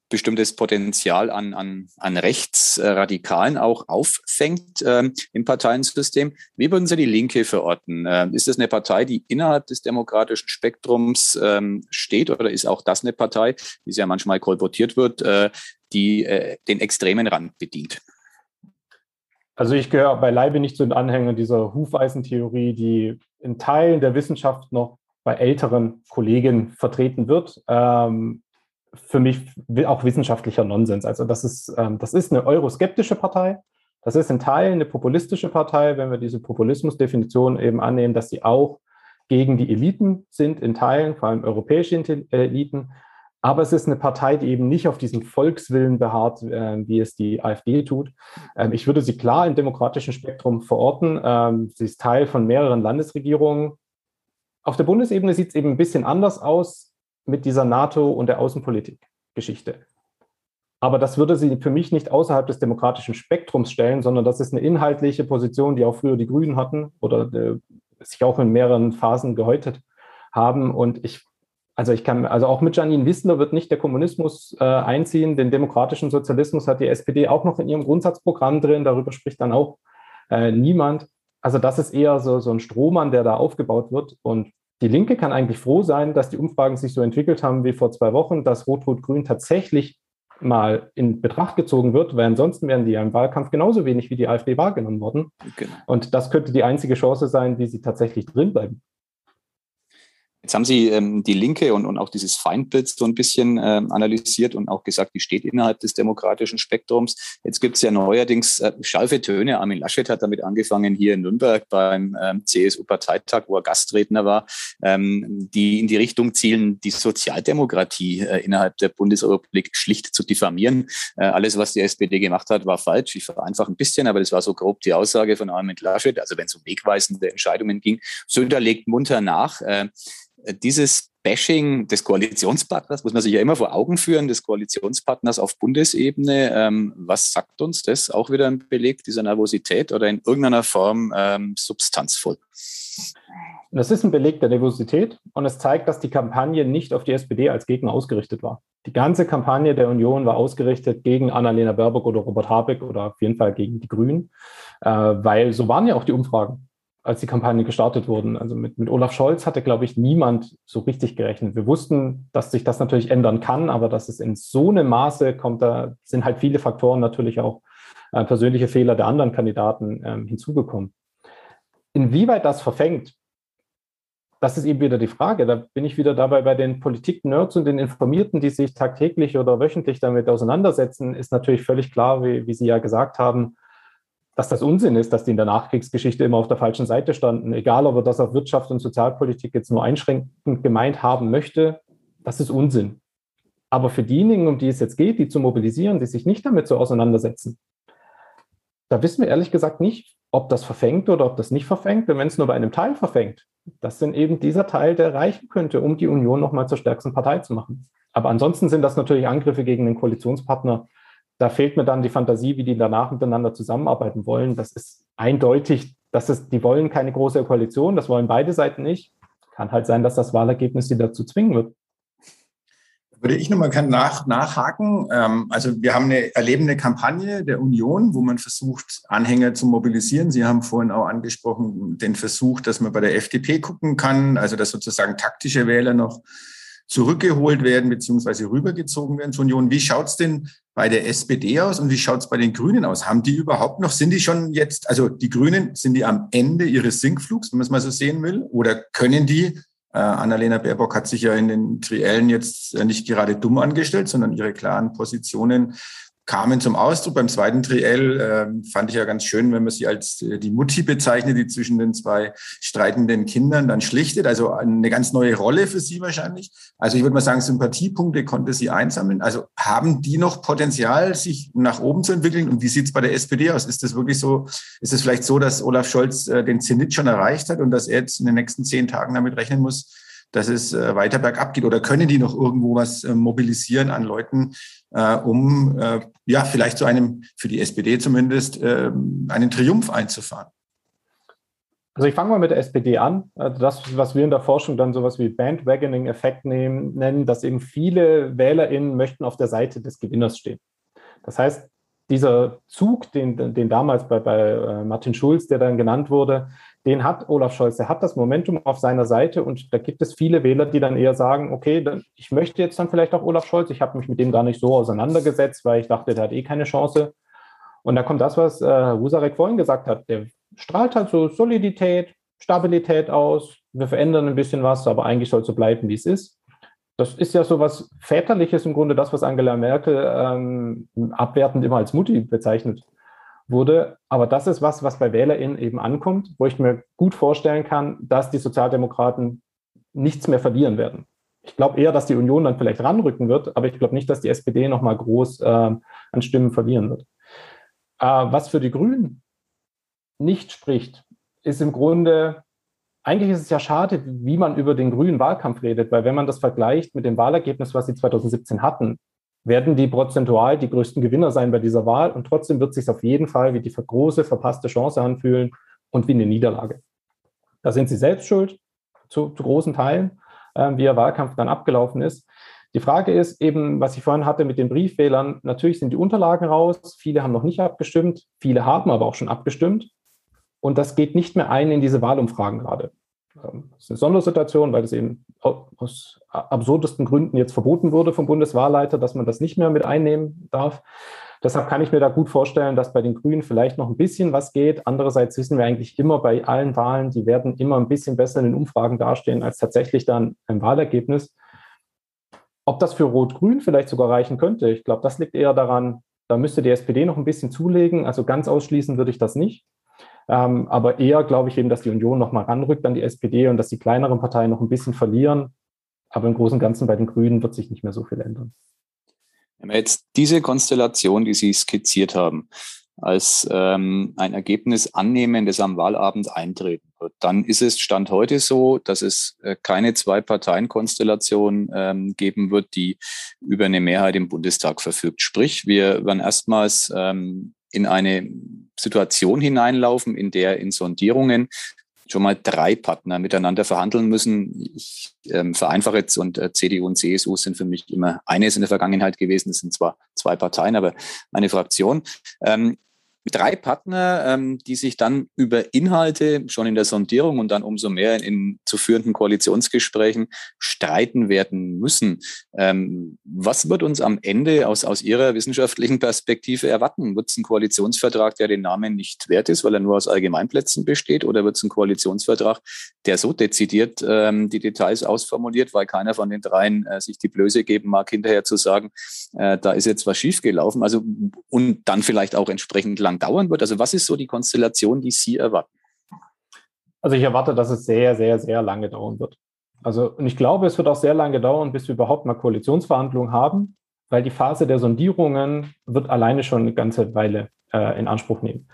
bestimmtes Potenzial an, an, an Rechtsradikalen auch auffängt ähm, im Parteiensystem. Wie würden Sie die Linke verorten? Ähm, ist das eine Partei, die innerhalb des demokratischen Spektrums ähm, steht oder ist auch das eine Partei, wie sie ja manchmal kolportiert wird, äh, die äh, den extremen Rand bedient? Also ich gehöre beileibe nicht zu den Anhängern dieser Hufeisentheorie, die in Teilen der Wissenschaft noch bei älteren Kollegen vertreten wird. Ähm, für mich auch wissenschaftlicher Nonsens. Also das ist, ähm, das ist eine euroskeptische Partei. Das ist in Teilen eine populistische Partei, wenn wir diese Populismusdefinition eben annehmen, dass sie auch gegen die Eliten sind, in Teilen, vor allem europäische Eliten. Aber es ist eine Partei, die eben nicht auf diesem Volkswillen beharrt, äh, wie es die AfD tut. Ähm, ich würde sie klar im demokratischen Spektrum verorten. Ähm, sie ist Teil von mehreren Landesregierungen. Auf der Bundesebene sieht es eben ein bisschen anders aus mit dieser NATO- und der Außenpolitik-Geschichte. Aber das würde sie für mich nicht außerhalb des demokratischen Spektrums stellen, sondern das ist eine inhaltliche Position, die auch früher die Grünen hatten oder äh, sich auch in mehreren Phasen gehäutet haben. Und ich, also ich kann, also auch mit Janine Wissler wird nicht der Kommunismus äh, einziehen. Den demokratischen Sozialismus hat die SPD auch noch in ihrem Grundsatzprogramm drin. Darüber spricht dann auch äh, niemand. Also das ist eher so, so ein Strohmann, der da aufgebaut wird. Und die Linke kann eigentlich froh sein, dass die Umfragen sich so entwickelt haben wie vor zwei Wochen, dass Rot-Rot-Grün tatsächlich mal in Betracht gezogen wird, weil ansonsten wären die ja im Wahlkampf genauso wenig wie die AfD wahrgenommen worden. Genau. Und das könnte die einzige Chance sein, wie sie tatsächlich drin bleiben. Jetzt haben Sie ähm, die Linke und, und auch dieses Feindbild so ein bisschen ähm, analysiert und auch gesagt, die steht innerhalb des demokratischen Spektrums. Jetzt gibt es ja neuerdings äh, scharfe Töne. Armin Laschet hat damit angefangen hier in Nürnberg beim ähm, CSU-Parteitag, wo er Gastredner war, ähm, die in die Richtung zielen, die Sozialdemokratie äh, innerhalb der Bundesrepublik schlicht zu diffamieren. Äh, alles, was die SPD gemacht hat, war falsch. Ich vereinfache ein bisschen, aber das war so grob die Aussage von Armin Laschet. Also wenn es um wegweisende Entscheidungen ging. Söder legt munter nach. Dieses Bashing des Koalitionspartners muss man sich ja immer vor Augen führen, des Koalitionspartners auf Bundesebene. Ähm, was sagt uns das? Auch wieder ein Beleg dieser Nervosität oder in irgendeiner Form ähm, substanzvoll? Das ist ein Beleg der Nervosität und es zeigt, dass die Kampagne nicht auf die SPD als Gegner ausgerichtet war. Die ganze Kampagne der Union war ausgerichtet gegen Annalena Baerbock oder Robert Habeck oder auf jeden Fall gegen die Grünen, äh, weil so waren ja auch die Umfragen als die Kampagne gestartet wurden. Also mit, mit Olaf Scholz hatte, glaube ich, niemand so richtig gerechnet. Wir wussten, dass sich das natürlich ändern kann, aber dass es in so einem Maße kommt, da sind halt viele Faktoren natürlich auch äh, persönliche Fehler der anderen Kandidaten ähm, hinzugekommen. Inwieweit das verfängt, das ist eben wieder die Frage. Da bin ich wieder dabei bei den Politik-Nerds und den Informierten, die sich tagtäglich oder wöchentlich damit auseinandersetzen, ist natürlich völlig klar, wie, wie Sie ja gesagt haben, dass das Unsinn ist, dass die in der Nachkriegsgeschichte immer auf der falschen Seite standen. Egal, ob er das auf Wirtschaft und Sozialpolitik jetzt nur einschränkend gemeint haben möchte, das ist Unsinn. Aber für diejenigen, um die es jetzt geht, die zu mobilisieren, die sich nicht damit so auseinandersetzen, da wissen wir ehrlich gesagt nicht, ob das verfängt oder ob das nicht verfängt. wenn es nur bei einem Teil verfängt, das sind eben dieser Teil, der reichen könnte, um die Union nochmal zur stärksten Partei zu machen. Aber ansonsten sind das natürlich Angriffe gegen den Koalitionspartner, da fehlt mir dann die Fantasie, wie die danach miteinander zusammenarbeiten wollen. Das ist eindeutig, dass es, die wollen keine große Koalition, das wollen beide Seiten nicht. Kann halt sein, dass das Wahlergebnis sie dazu zwingen wird. Würde ich nochmal nach, nachhaken. Ähm, also wir haben eine erlebende Kampagne der Union, wo man versucht, Anhänger zu mobilisieren. Sie haben vorhin auch angesprochen, den Versuch, dass man bei der FDP gucken kann, also dass sozusagen taktische Wähler noch zurückgeholt werden beziehungsweise rübergezogen werden zur Union. Wie schaut's denn bei der SPD aus und wie schaut's bei den Grünen aus? Haben die überhaupt noch, sind die schon jetzt, also die Grünen, sind die am Ende ihres Sinkflugs, wenn man es mal so sehen will? Oder können die, äh, Annalena Baerbock hat sich ja in den Triellen jetzt nicht gerade dumm angestellt, sondern ihre klaren Positionen kamen zum Ausdruck. Beim zweiten Triell äh, fand ich ja ganz schön, wenn man sie als äh, die Mutti bezeichnet, die zwischen den zwei streitenden Kindern dann schlichtet. Also eine ganz neue Rolle für sie wahrscheinlich. Also ich würde mal sagen, Sympathiepunkte konnte sie einsammeln. Also haben die noch Potenzial, sich nach oben zu entwickeln? Und wie sieht es bei der SPD aus? Ist das wirklich so, ist es vielleicht so, dass Olaf Scholz äh, den Zenit schon erreicht hat und dass er jetzt in den nächsten zehn Tagen damit rechnen muss, dass es äh, weiter bergab geht? Oder können die noch irgendwo was äh, mobilisieren an Leuten, äh, um ja vielleicht zu einem, für die SPD zumindest, äh, einen Triumph einzufahren? Also ich fange mal mit der SPD an. Also das, was wir in der Forschung dann sowas wie Bandwagoning-Effekt nennen, dass eben viele WählerInnen möchten auf der Seite des Gewinners stehen. Das heißt, dieser Zug, den, den damals bei, bei äh, Martin Schulz, der dann genannt wurde, den hat Olaf Scholz, der hat das Momentum auf seiner Seite und da gibt es viele Wähler, die dann eher sagen, okay, ich möchte jetzt dann vielleicht auch Olaf Scholz, ich habe mich mit dem gar nicht so auseinandergesetzt, weil ich dachte, der hat eh keine Chance. Und da kommt das, was äh, Husarek vorhin gesagt hat, der strahlt halt so Solidität, Stabilität aus, wir verändern ein bisschen was, aber eigentlich soll es so bleiben, wie es ist. Das ist ja so was Väterliches im Grunde, das, was Angela Merkel ähm, abwertend immer als Mutti bezeichnet wurde. Aber das ist was, was bei WählerInnen eben ankommt, wo ich mir gut vorstellen kann, dass die Sozialdemokraten nichts mehr verlieren werden. Ich glaube eher, dass die Union dann vielleicht ranrücken wird, aber ich glaube nicht, dass die SPD nochmal groß äh, an Stimmen verlieren wird. Äh, was für die Grünen nicht spricht, ist im Grunde, eigentlich ist es ja schade, wie man über den grünen Wahlkampf redet, weil wenn man das vergleicht mit dem Wahlergebnis, was sie 2017 hatten, werden die prozentual die größten Gewinner sein bei dieser Wahl und trotzdem wird es sich auf jeden Fall wie die große verpasste Chance anfühlen und wie eine Niederlage. Da sind sie selbst schuld, zu, zu großen Teilen, äh, wie der Wahlkampf dann abgelaufen ist. Die Frage ist eben, was ich vorhin hatte mit den Briefwählern, natürlich sind die Unterlagen raus, viele haben noch nicht abgestimmt, viele haben aber auch schon abgestimmt. Und das geht nicht mehr ein in diese Wahlumfragen gerade. Ähm, das ist eine Sondersituation, weil es eben aus absurdesten Gründen jetzt verboten wurde vom Bundeswahlleiter, dass man das nicht mehr mit einnehmen darf. Deshalb kann ich mir da gut vorstellen, dass bei den Grünen vielleicht noch ein bisschen was geht. Andererseits wissen wir eigentlich immer bei allen Wahlen, die werden immer ein bisschen besser in den Umfragen dastehen als tatsächlich dann ein Wahlergebnis. Ob das für Rot-Grün vielleicht sogar reichen könnte, ich glaube, das liegt eher daran, da müsste die SPD noch ein bisschen zulegen. Also ganz ausschließen würde ich das nicht. Ähm, aber eher glaube ich eben, dass die Union noch mal ranrückt an die SPD und dass die kleineren Parteien noch ein bisschen verlieren. Aber im Großen und Ganzen bei den Grünen wird sich nicht mehr so viel ändern. Wenn wir jetzt diese Konstellation, die Sie skizziert haben, als ähm, ein Ergebnis annehmen, das am Wahlabend eintreten wird, dann ist es Stand heute so, dass es äh, keine Zwei-Parteien-Konstellation ähm, geben wird, die über eine Mehrheit im Bundestag verfügt. Sprich, wir werden erstmals ähm, in eine Situation hineinlaufen, in der in Sondierungen schon mal drei Partner miteinander verhandeln müssen. Ich ähm, vereinfache jetzt und äh, CDU und CSU sind für mich immer eines in der Vergangenheit gewesen. Es sind zwar zwei Parteien, aber eine Fraktion. Ähm, drei Partner, ähm, die sich dann über Inhalte schon in der Sondierung und dann umso mehr in zu führenden Koalitionsgesprächen streiten werden müssen. Ähm, was wird uns am Ende aus, aus Ihrer wissenschaftlichen Perspektive erwarten? Wird es ein Koalitionsvertrag, der den Namen nicht wert ist, weil er nur aus Allgemeinplätzen besteht? Oder wird es ein Koalitionsvertrag, der so dezidiert ähm, die Details ausformuliert, weil keiner von den dreien äh, sich die Blöße geben mag, hinterher zu sagen, äh, da ist jetzt was schiefgelaufen? Also, und dann vielleicht auch entsprechend lang lang dauern wird? Also was ist so die Konstellation, die Sie erwarten? Also ich erwarte, dass es sehr, sehr, sehr lange dauern wird. Also und ich glaube, es wird auch sehr lange dauern, bis wir überhaupt mal Koalitionsverhandlungen haben, weil die Phase der Sondierungen wird alleine schon eine ganze Weile äh, in Anspruch nehmen.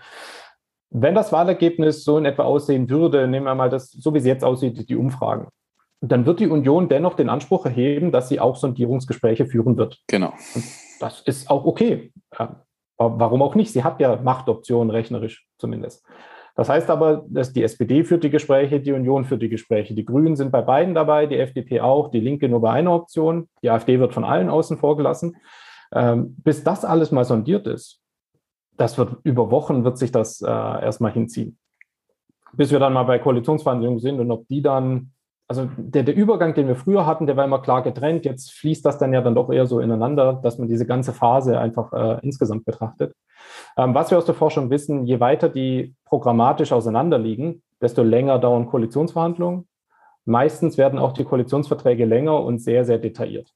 Wenn das Wahlergebnis so in etwa aussehen würde, nehmen wir mal das, so wie es jetzt aussieht, die Umfragen, dann wird die Union dennoch den Anspruch erheben, dass sie auch Sondierungsgespräche führen wird. Genau. Und das ist auch okay. Warum auch nicht? Sie hat ja Machtoptionen rechnerisch zumindest. Das heißt aber, dass die SPD führt die Gespräche, die Union führt die Gespräche. Die Grünen sind bei beiden dabei, die FDP auch, die Linke nur bei einer Option. Die AfD wird von allen außen vor gelassen. Ähm, bis das alles mal sondiert ist, das wird über Wochen wird sich das äh, erstmal hinziehen. Bis wir dann mal bei Koalitionsverhandlungen sind und ob die dann also der, der Übergang, den wir früher hatten, der war immer klar getrennt. Jetzt fließt das dann ja dann doch eher so ineinander, dass man diese ganze Phase einfach äh, insgesamt betrachtet. Ähm, was wir aus der Forschung wissen, je weiter die programmatisch auseinanderliegen, desto länger dauern Koalitionsverhandlungen. Meistens werden auch die Koalitionsverträge länger und sehr, sehr detailliert.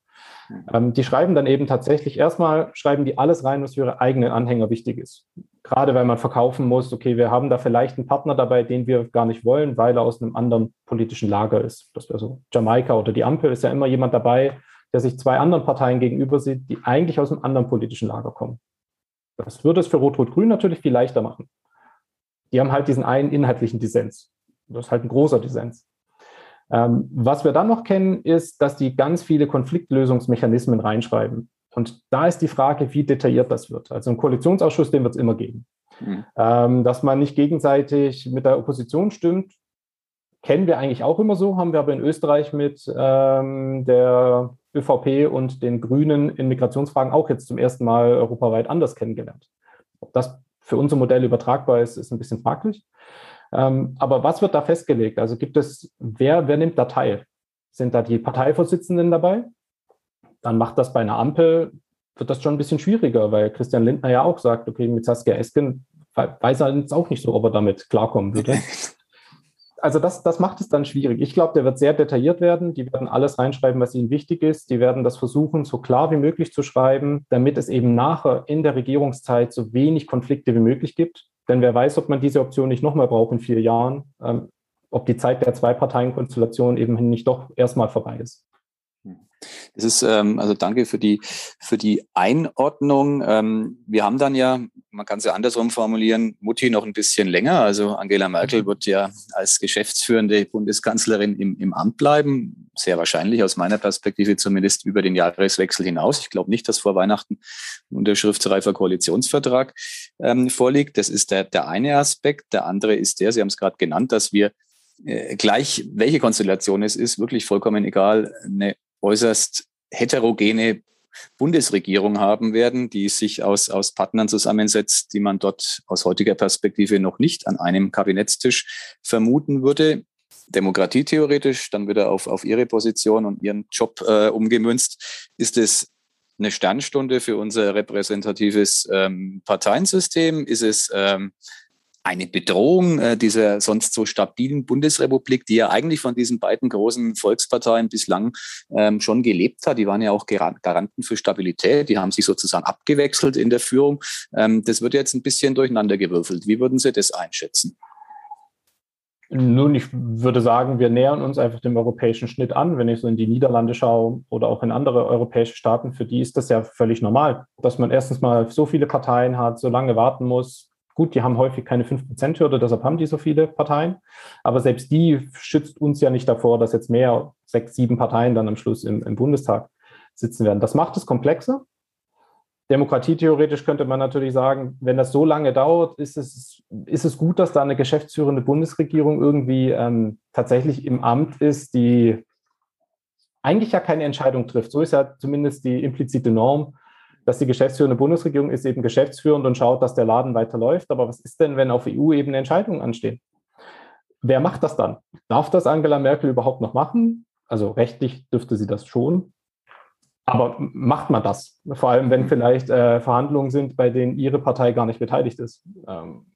Ähm, die schreiben dann eben tatsächlich, erstmal schreiben die alles rein, was für ihre eigenen Anhänger wichtig ist. Gerade weil man verkaufen muss, okay, wir haben da vielleicht einen Partner dabei, den wir gar nicht wollen, weil er aus einem anderen politischen Lager ist. Das wäre so Jamaika oder die Ampel ist ja immer jemand dabei, der sich zwei anderen Parteien gegenüber sieht, die eigentlich aus einem anderen politischen Lager kommen. Das würde es für Rot-Rot-Grün natürlich viel leichter machen. Die haben halt diesen einen inhaltlichen Dissens. Das ist halt ein großer Dissens. Ähm, was wir dann noch kennen, ist, dass die ganz viele Konfliktlösungsmechanismen reinschreiben. Und da ist die Frage, wie detailliert das wird. Also ein Koalitionsausschuss, den wird es immer geben. Mhm. Ähm, dass man nicht gegenseitig mit der Opposition stimmt, kennen wir eigentlich auch immer so, haben wir aber in Österreich mit ähm, der ÖVP und den Grünen in Migrationsfragen auch jetzt zum ersten Mal europaweit anders kennengelernt. Ob das für unser Modell übertragbar ist, ist ein bisschen fraglich. Ähm, aber was wird da festgelegt? Also gibt es, wer, wer nimmt da teil? Sind da die Parteivorsitzenden dabei? Dann macht das bei einer Ampel, wird das schon ein bisschen schwieriger, weil Christian Lindner ja auch sagt, okay, mit Saskia Esken weiß er jetzt auch nicht so, ob er damit klarkommen würde. <laughs> Also das, das macht es dann schwierig. Ich glaube, der wird sehr detailliert werden. Die werden alles reinschreiben, was ihnen wichtig ist. Die werden das versuchen, so klar wie möglich zu schreiben, damit es eben nachher in der Regierungszeit so wenig Konflikte wie möglich gibt. Denn wer weiß, ob man diese Option nicht nochmal braucht in vier Jahren, ähm, ob die Zeit der Zwei-Parteien-Konstellation eben nicht doch erstmal vorbei ist. Das ist, ähm, also danke für die, für die Einordnung. Ähm, wir haben dann ja, man kann es ja andersrum formulieren, Mutti noch ein bisschen länger. Also Angela Merkel wird ja als geschäftsführende Bundeskanzlerin im, im Amt bleiben. Sehr wahrscheinlich aus meiner Perspektive zumindest über den Jahreswechsel hinaus. Ich glaube nicht, dass vor Weihnachten ein unterschriftsreifer Koalitionsvertrag ähm, vorliegt. Das ist der, der eine Aspekt. Der andere ist der, Sie haben es gerade genannt, dass wir äh, gleich welche Konstellation es ist, wirklich vollkommen egal, eine äußerst heterogene Bundesregierung haben werden, die sich aus, aus Partnern zusammensetzt, die man dort aus heutiger Perspektive noch nicht an einem Kabinettstisch vermuten würde. Demokratietheoretisch, dann wieder auf, auf Ihre Position und Ihren Job äh, umgemünzt, ist es eine Sternstunde für unser repräsentatives ähm, Parteiensystem? Ist es ähm, eine Bedrohung äh, dieser sonst so stabilen Bundesrepublik, die ja eigentlich von diesen beiden großen Volksparteien bislang ähm, schon gelebt hat. Die waren ja auch Garanten für Stabilität. Die haben sich sozusagen abgewechselt in der Führung. Ähm, das wird jetzt ein bisschen durcheinandergewürfelt. Wie würden Sie das einschätzen? Nun, ich würde sagen, wir nähern uns einfach dem europäischen Schnitt an. Wenn ich so in die Niederlande schaue oder auch in andere europäische Staaten, für die ist das ja völlig normal, dass man erstens mal so viele Parteien hat, so lange warten muss, Gut, die haben häufig keine 5%-Hürde, deshalb haben die so viele Parteien. Aber selbst die schützt uns ja nicht davor, dass jetzt mehr, sechs, sieben Parteien dann am Schluss im, im Bundestag sitzen werden. Das macht es komplexer. Demokratietheoretisch könnte man natürlich sagen, wenn das so lange dauert, ist es, ist es gut, dass da eine geschäftsführende Bundesregierung irgendwie ähm, tatsächlich im Amt ist, die eigentlich ja keine Entscheidung trifft. So ist ja zumindest die implizite Norm dass die geschäftsführende Bundesregierung ist eben geschäftsführend und schaut, dass der Laden weiterläuft. Aber was ist denn, wenn auf EU-Ebene Entscheidungen anstehen? Wer macht das dann? Darf das Angela Merkel überhaupt noch machen? Also rechtlich dürfte sie das schon. Aber macht man das? Vor allem, wenn vielleicht äh, Verhandlungen sind, bei denen ihre Partei gar nicht beteiligt ist. Ähm,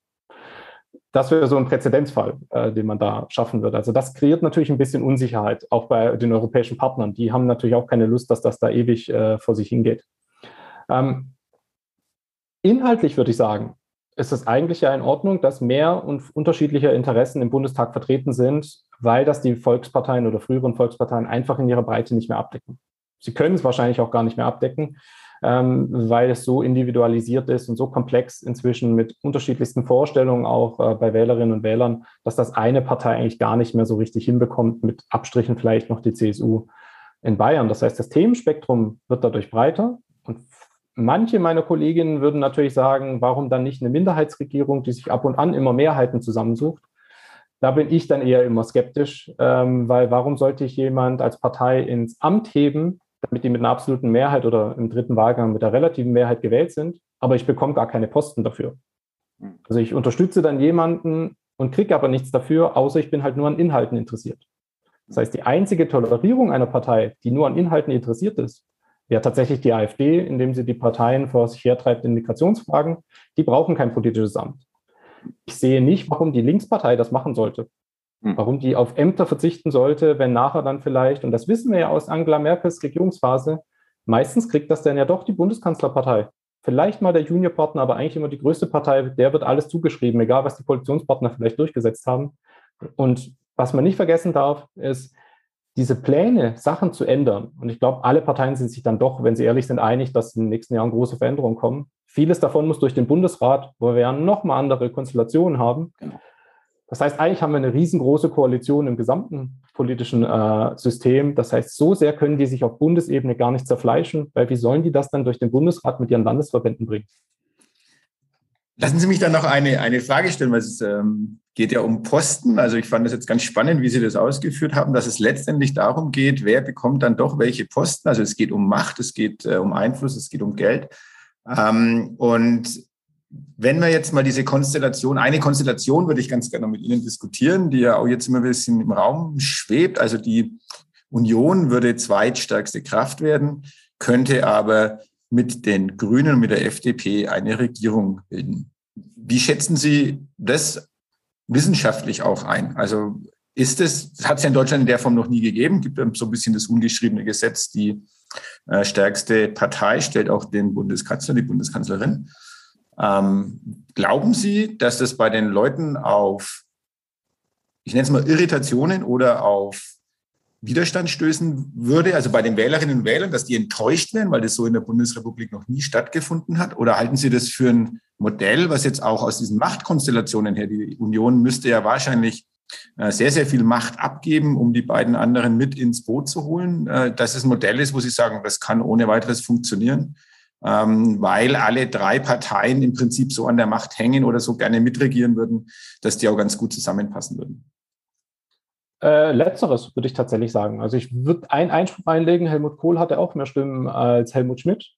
das wäre so ein Präzedenzfall, äh, den man da schaffen wird. Also das kreiert natürlich ein bisschen Unsicherheit, auch bei den europäischen Partnern. Die haben natürlich auch keine Lust, dass das da ewig äh, vor sich hingeht. Ähm, inhaltlich würde ich sagen, ist es eigentlich ja in Ordnung, dass mehr und unterschiedliche Interessen im Bundestag vertreten sind, weil das die Volksparteien oder früheren Volksparteien einfach in ihrer Breite nicht mehr abdecken. Sie können es wahrscheinlich auch gar nicht mehr abdecken, ähm, weil es so individualisiert ist und so komplex inzwischen mit unterschiedlichsten Vorstellungen auch äh, bei Wählerinnen und Wählern, dass das eine Partei eigentlich gar nicht mehr so richtig hinbekommt, mit Abstrichen vielleicht noch die CSU in Bayern. Das heißt, das Themenspektrum wird dadurch breiter und Manche meiner Kolleginnen würden natürlich sagen, warum dann nicht eine Minderheitsregierung, die sich ab und an immer Mehrheiten zusammensucht? Da bin ich dann eher immer skeptisch, ähm, weil warum sollte ich jemand als Partei ins Amt heben, damit die mit einer absoluten Mehrheit oder im dritten Wahlgang mit einer relativen Mehrheit gewählt sind, aber ich bekomme gar keine Posten dafür. Also ich unterstütze dann jemanden und kriege aber nichts dafür, außer ich bin halt nur an Inhalten interessiert. Das heißt, die einzige Tolerierung einer Partei, die nur an Inhalten interessiert ist, ja tatsächlich die AfD, indem sie die Parteien vor sich hertreibt in Migrationsfragen, die brauchen kein politisches Amt. Ich sehe nicht, warum die Linkspartei das machen sollte. Hm. Warum die auf Ämter verzichten sollte, wenn nachher dann vielleicht, und das wissen wir ja aus Angela Merkels Regierungsphase, meistens kriegt das dann ja doch die Bundeskanzlerpartei. Vielleicht mal der Juniorpartner, aber eigentlich immer die größte Partei, der wird alles zugeschrieben, egal was die Koalitionspartner vielleicht durchgesetzt haben. Und was man nicht vergessen darf, ist, diese Pläne, Sachen zu ändern, und ich glaube, alle Parteien sind sich dann doch, wenn sie ehrlich sind, einig, dass in den nächsten Jahren große Veränderungen kommen. Vieles davon muss durch den Bundesrat, wo wir ja nochmal andere Konstellationen haben. Genau. Das heißt, eigentlich haben wir eine riesengroße Koalition im gesamten politischen äh, System. Das heißt, so sehr können die sich auf Bundesebene gar nicht zerfleischen, weil wie sollen die das dann durch den Bundesrat mit ihren Landesverbänden bringen? Lassen Sie mich dann noch eine, eine Frage stellen, weil es ähm, geht ja um Posten. Also ich fand das jetzt ganz spannend, wie Sie das ausgeführt haben, dass es letztendlich darum geht, wer bekommt dann doch welche Posten. Also es geht um Macht, es geht äh, um Einfluss, es geht um Geld. Ähm, und wenn wir jetzt mal diese Konstellation, eine Konstellation würde ich ganz gerne mit Ihnen diskutieren, die ja auch jetzt immer ein bisschen im Raum schwebt. Also die Union würde zweitstärkste Kraft werden, könnte aber mit den Grünen und mit der FDP eine Regierung bilden. Wie schätzen Sie das wissenschaftlich auch ein? Also ist es, hat es ja in Deutschland in der Form noch nie gegeben, gibt so ein bisschen das ungeschriebene Gesetz, die äh, stärkste Partei stellt auch den Bundeskanzler, die Bundeskanzlerin. Ähm, glauben Sie, dass das bei den Leuten auf, ich nenne es mal Irritationen oder auf Widerstand stößen würde, also bei den Wählerinnen und Wählern, dass die enttäuscht werden, weil das so in der Bundesrepublik noch nie stattgefunden hat? Oder halten Sie das für ein Modell, was jetzt auch aus diesen Machtkonstellationen her, die Union müsste ja wahrscheinlich äh, sehr, sehr viel Macht abgeben, um die beiden anderen mit ins Boot zu holen, äh, dass es ein Modell ist, wo Sie sagen, das kann ohne weiteres funktionieren, ähm, weil alle drei Parteien im Prinzip so an der Macht hängen oder so gerne mitregieren würden, dass die auch ganz gut zusammenpassen würden. Äh, letzteres würde ich tatsächlich sagen. Also ich würde einen Einspruch einlegen, Helmut Kohl hatte auch mehr Stimmen als Helmut Schmidt.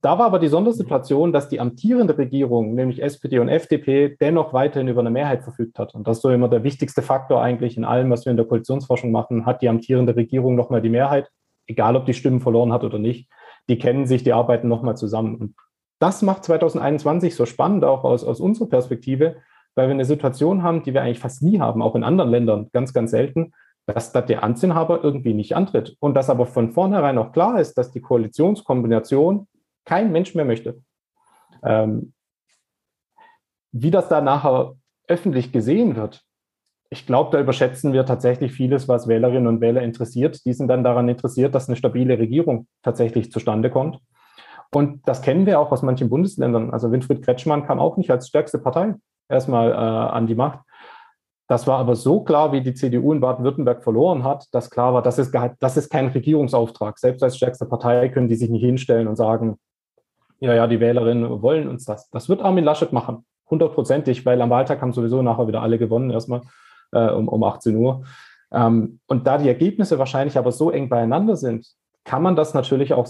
Da war aber die Sondersituation, dass die amtierende Regierung, nämlich SPD und FDP, dennoch weiterhin über eine Mehrheit verfügt hat. Und das ist so immer der wichtigste Faktor eigentlich in allem, was wir in der Koalitionsforschung machen. Hat die amtierende Regierung nochmal die Mehrheit, egal ob die Stimmen verloren hat oder nicht. Die kennen sich, die arbeiten nochmal zusammen. Und das macht 2021 so spannend, auch aus, aus unserer Perspektive, weil wir eine Situation haben, die wir eigentlich fast nie haben, auch in anderen Ländern, ganz, ganz selten, dass da der Amtsinhaber irgendwie nicht antritt. Und dass aber von vornherein auch klar ist, dass die Koalitionskombination kein Mensch mehr möchte. Ähm, wie das da nachher öffentlich gesehen wird, ich glaube, da überschätzen wir tatsächlich vieles, was Wählerinnen und Wähler interessiert. Die sind dann daran interessiert, dass eine stabile Regierung tatsächlich zustande kommt. Und das kennen wir auch aus manchen Bundesländern. Also Winfried Kretschmann kam auch nicht als stärkste Partei erstmal äh, an die Macht. Das war aber so klar, wie die CDU in Baden-Württemberg verloren hat, dass klar war, das ist, das ist kein Regierungsauftrag. Selbst als stärkste Partei können die sich nicht hinstellen und sagen, ja, ja, die Wählerinnen wollen uns das. Das wird Armin Laschet machen, hundertprozentig, weil am Wahltag haben sowieso nachher wieder alle gewonnen, erstmal äh, um, um 18 Uhr. Ähm, und da die Ergebnisse wahrscheinlich aber so eng beieinander sind, kann man das natürlich auch,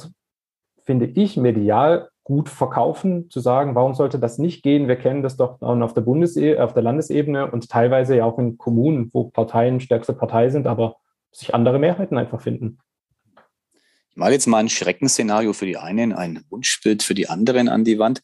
finde ich, medial gut verkaufen, zu sagen, warum sollte das nicht gehen? Wir kennen das doch auf der Bundesebene, auf der Landesebene und teilweise ja auch in Kommunen, wo Parteien stärkste Partei sind, aber sich andere Mehrheiten einfach finden. Male jetzt mal ein Schreckensszenario für die einen, ein Wunschbild für die anderen an die Wand.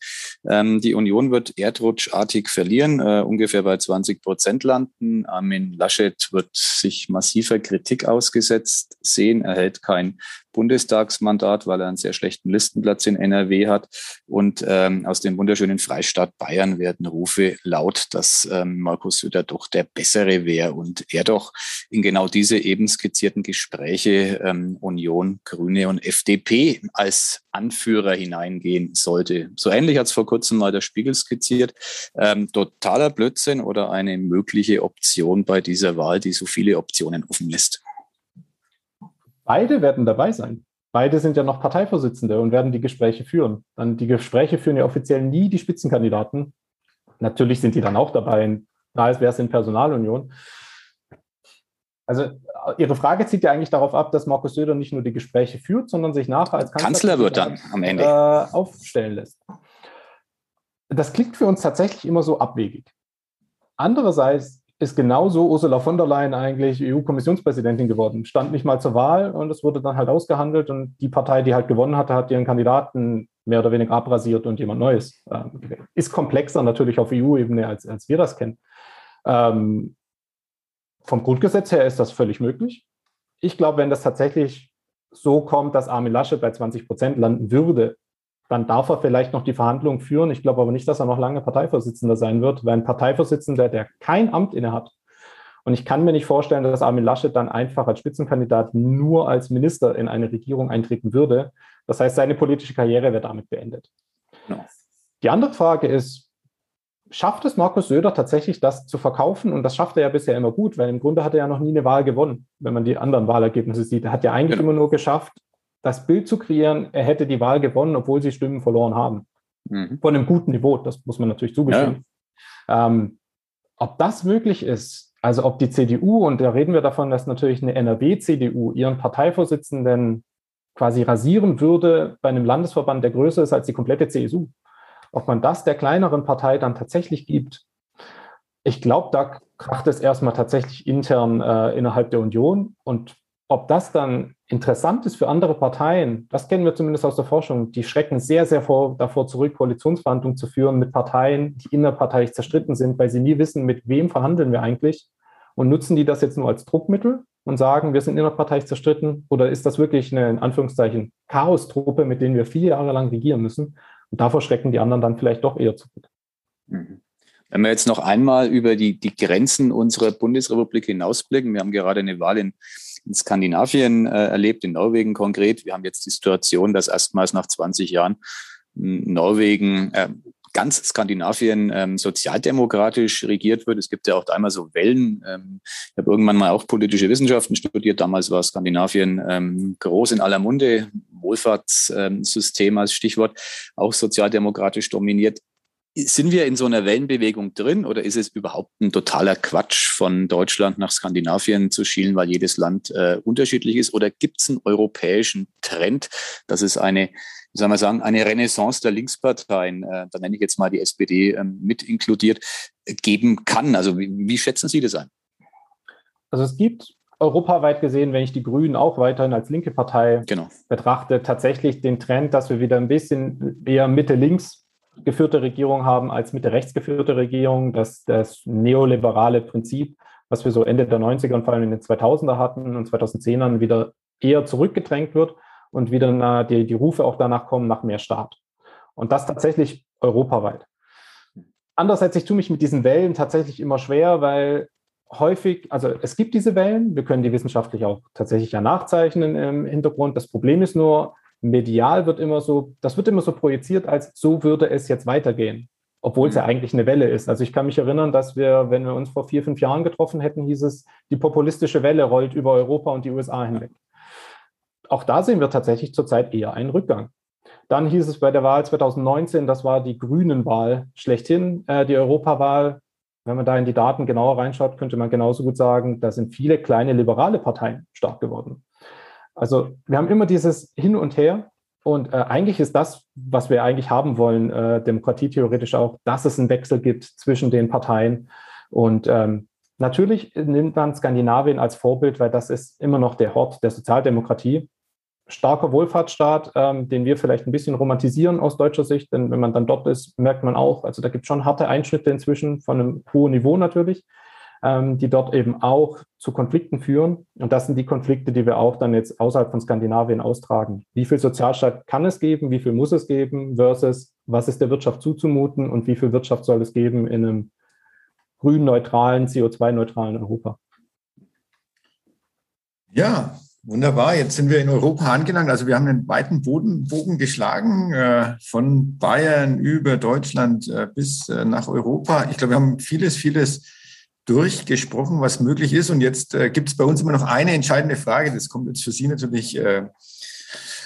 Ähm, die Union wird erdrutschartig verlieren, äh, ungefähr bei 20 Prozent landen. Armin Laschet wird sich massiver Kritik ausgesetzt sehen, erhält kein Bundestagsmandat, weil er einen sehr schlechten Listenplatz in NRW hat. Und ähm, aus dem wunderschönen Freistaat Bayern werden Rufe laut, dass ähm, Markus Söder doch der Bessere wäre und er doch in genau diese eben skizzierten Gespräche ähm, Union, Grüne und FDP als Anführer hineingehen sollte. So ähnlich hat es vor kurzem mal der Spiegel skizziert. Ähm, totaler Blödsinn oder eine mögliche Option bei dieser Wahl, die so viele Optionen offen lässt. Beide werden dabei sein. Beide sind ja noch Parteivorsitzende und werden die Gespräche führen. Dann die Gespräche führen ja offiziell nie die Spitzenkandidaten. Natürlich sind die dann auch dabei. Da wäre es in Personalunion. Also Ihre Frage zieht ja eigentlich darauf ab, dass Markus Söder nicht nur die Gespräche führt, sondern sich nachher als Kanzler, Kanzler wird dann am Ende äh, aufstellen lässt. Das klingt für uns tatsächlich immer so abwegig. Andererseits ist genauso Ursula von der Leyen eigentlich EU-Kommissionspräsidentin geworden. Stand nicht mal zur Wahl und es wurde dann halt ausgehandelt und die Partei, die halt gewonnen hatte, hat ihren Kandidaten mehr oder weniger abrasiert und jemand Neues. Ähm, ist komplexer natürlich auf EU-Ebene, als, als wir das kennen. Ähm, vom Grundgesetz her ist das völlig möglich. Ich glaube, wenn das tatsächlich so kommt, dass Armin Laschet bei 20 Prozent landen würde, dann darf er vielleicht noch die Verhandlungen führen. Ich glaube aber nicht, dass er noch lange Parteivorsitzender sein wird, weil ein Parteivorsitzender, der kein Amt innehat, und ich kann mir nicht vorstellen, dass Armin Laschet dann einfach als Spitzenkandidat nur als Minister in eine Regierung eintreten würde. Das heißt, seine politische Karriere wäre damit beendet. Ja. Die andere Frage ist, schafft es Markus Söder tatsächlich, das zu verkaufen? Und das schafft er ja bisher immer gut, weil im Grunde hat er ja noch nie eine Wahl gewonnen, wenn man die anderen Wahlergebnisse sieht. Er hat ja eigentlich genau. immer nur geschafft, das Bild zu kreieren, er hätte die Wahl gewonnen, obwohl sie Stimmen verloren haben. Mhm. Von einem guten Niveau, das muss man natürlich zugestehen. Ja. Ähm, ob das möglich ist, also ob die CDU, und da reden wir davon, dass natürlich eine NRW-CDU ihren Parteivorsitzenden quasi rasieren würde bei einem Landesverband, der größer ist als die komplette CSU. Ob man das der kleineren Partei dann tatsächlich gibt, ich glaube, da kracht es erstmal tatsächlich intern äh, innerhalb der Union. Und ob das dann interessant ist für andere Parteien, das kennen wir zumindest aus der Forschung. Die schrecken sehr, sehr vor, davor zurück, Koalitionsverhandlungen zu führen mit Parteien, die innerparteilich zerstritten sind, weil sie nie wissen, mit wem verhandeln wir eigentlich. Und nutzen die das jetzt nur als Druckmittel und sagen, wir sind innerparteilich zerstritten? Oder ist das wirklich eine, in Anführungszeichen, Chaostruppe, mit denen wir vier Jahre lang regieren müssen? Und davor schrecken die anderen dann vielleicht doch eher zurück. Mhm. Wenn wir jetzt noch einmal über die, die Grenzen unserer Bundesrepublik hinausblicken, wir haben gerade eine Wahl in, in Skandinavien äh, erlebt, in Norwegen konkret. Wir haben jetzt die Situation, dass erstmals nach 20 Jahren hm, Norwegen, äh, ganz Skandinavien ähm, sozialdemokratisch regiert wird. Es gibt ja auch einmal so Wellen. Ähm, ich habe irgendwann mal auch politische Wissenschaften studiert. Damals war Skandinavien ähm, groß in aller Munde. Wohlfahrtssystem als Stichwort, auch sozialdemokratisch dominiert. Sind wir in so einer Wellenbewegung drin oder ist es überhaupt ein totaler Quatsch, von Deutschland nach Skandinavien zu schielen, weil jedes Land äh, unterschiedlich ist? Oder gibt es einen europäischen Trend, dass es eine wie soll man sagen, eine Renaissance der Linksparteien, äh, da nenne ich jetzt mal die SPD ähm, mit inkludiert, geben kann. Also wie, wie schätzen Sie das ein? Also es gibt europaweit gesehen, wenn ich die Grünen auch weiterhin als linke Partei genau. betrachte, tatsächlich den Trend, dass wir wieder ein bisschen eher Mitte-Links geführte Regierung haben als Mitte-rechts geführte Regierung, dass das neoliberale Prinzip, was wir so Ende der 90er und vor allem in den 2000er hatten und 2010ern wieder eher zurückgedrängt wird und wieder die, die Rufe auch danach kommen nach mehr Staat. Und das tatsächlich europaweit. Andererseits, ich tue mich mit diesen Wellen tatsächlich immer schwer, weil häufig, also es gibt diese Wellen, wir können die wissenschaftlich auch tatsächlich ja nachzeichnen im Hintergrund. Das Problem ist nur, medial wird immer so, das wird immer so projiziert, als so würde es jetzt weitergehen, obwohl es ja mhm. eigentlich eine Welle ist. Also ich kann mich erinnern, dass wir, wenn wir uns vor vier, fünf Jahren getroffen hätten, hieß es, die populistische Welle rollt über Europa und die USA hinweg auch da sehen wir tatsächlich zurzeit eher einen Rückgang. Dann hieß es bei der Wahl 2019, das war die Grünen-Wahl schlechthin, äh, die Europawahl. Wenn man da in die Daten genauer reinschaut, könnte man genauso gut sagen, da sind viele kleine liberale Parteien stark geworden. Also wir haben immer dieses Hin und Her. Und äh, eigentlich ist das, was wir eigentlich haben wollen, äh, demokratietheoretisch auch, dass es einen Wechsel gibt zwischen den Parteien. Und ähm, natürlich nimmt man Skandinavien als Vorbild, weil das ist immer noch der Hort der Sozialdemokratie starker Wohlfahrtsstaat, ähm, den wir vielleicht ein bisschen romantisieren aus deutscher Sicht, denn wenn man dann dort ist, merkt man auch, also da gibt es schon harte Einschnitte inzwischen von einem hohen Niveau natürlich, ähm, die dort eben auch zu Konflikten führen. Und das sind die Konflikte, die wir auch dann jetzt außerhalb von Skandinavien austragen. Wie viel Sozialstaat kann es geben, wie viel muss es geben, versus was ist der Wirtschaft zuzumuten und wie viel Wirtschaft soll es geben in einem grün-neutralen, CO2-neutralen Europa. Ja, Wunderbar, jetzt sind wir in Europa angelangt. Also wir haben einen weiten Boden, Bogen geschlagen, äh, von Bayern über Deutschland äh, bis äh, nach Europa. Ich glaube, wir haben vieles, vieles durchgesprochen, was möglich ist. Und jetzt äh, gibt es bei uns immer noch eine entscheidende Frage. Das kommt jetzt für Sie natürlich äh,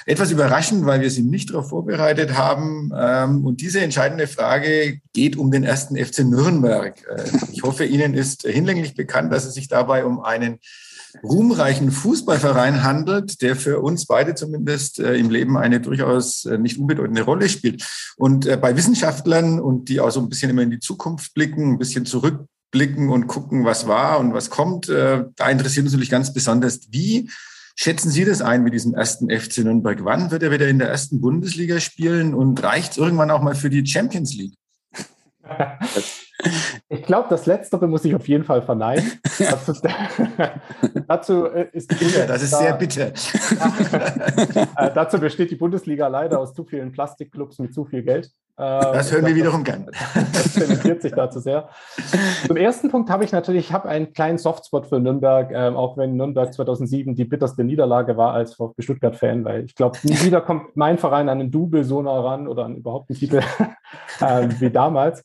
etwas überraschend, weil wir Sie nicht darauf vorbereitet haben. Ähm, und diese entscheidende Frage geht um den ersten FC Nürnberg. Äh, ich hoffe, Ihnen ist hinlänglich bekannt, dass es sich dabei um einen ruhmreichen Fußballverein handelt, der für uns beide zumindest äh, im Leben eine durchaus äh, nicht unbedeutende Rolle spielt. Und äh, bei Wissenschaftlern und die auch so ein bisschen immer in die Zukunft blicken, ein bisschen zurückblicken und gucken, was war und was kommt, äh, da interessiert uns natürlich ganz besonders, wie schätzen Sie das ein mit diesem ersten FC Nürnberg? Wann wird er wieder in der ersten Bundesliga spielen und reicht es irgendwann auch mal für die Champions League? <laughs> Ich glaube, das Letztere muss ich auf jeden Fall verneinen. dazu, <laughs> dazu äh, ist bitter, das ist da, sehr bitter. <laughs> äh, dazu besteht die Bundesliga leider aus zu vielen Plastikclubs mit zu viel Geld. Äh, das hören wir wiederum gern. Das zementiert sich dazu sehr. Zum ersten Punkt habe ich natürlich, ich habe einen kleinen Softspot für Nürnberg, ähm, auch wenn Nürnberg 2007 die bitterste Niederlage war als VfB Stuttgart-Fan, weil ich glaube, nie wieder kommt mein Verein an einen Double so nah ran oder an überhaupt einen Titel <laughs> äh, wie damals.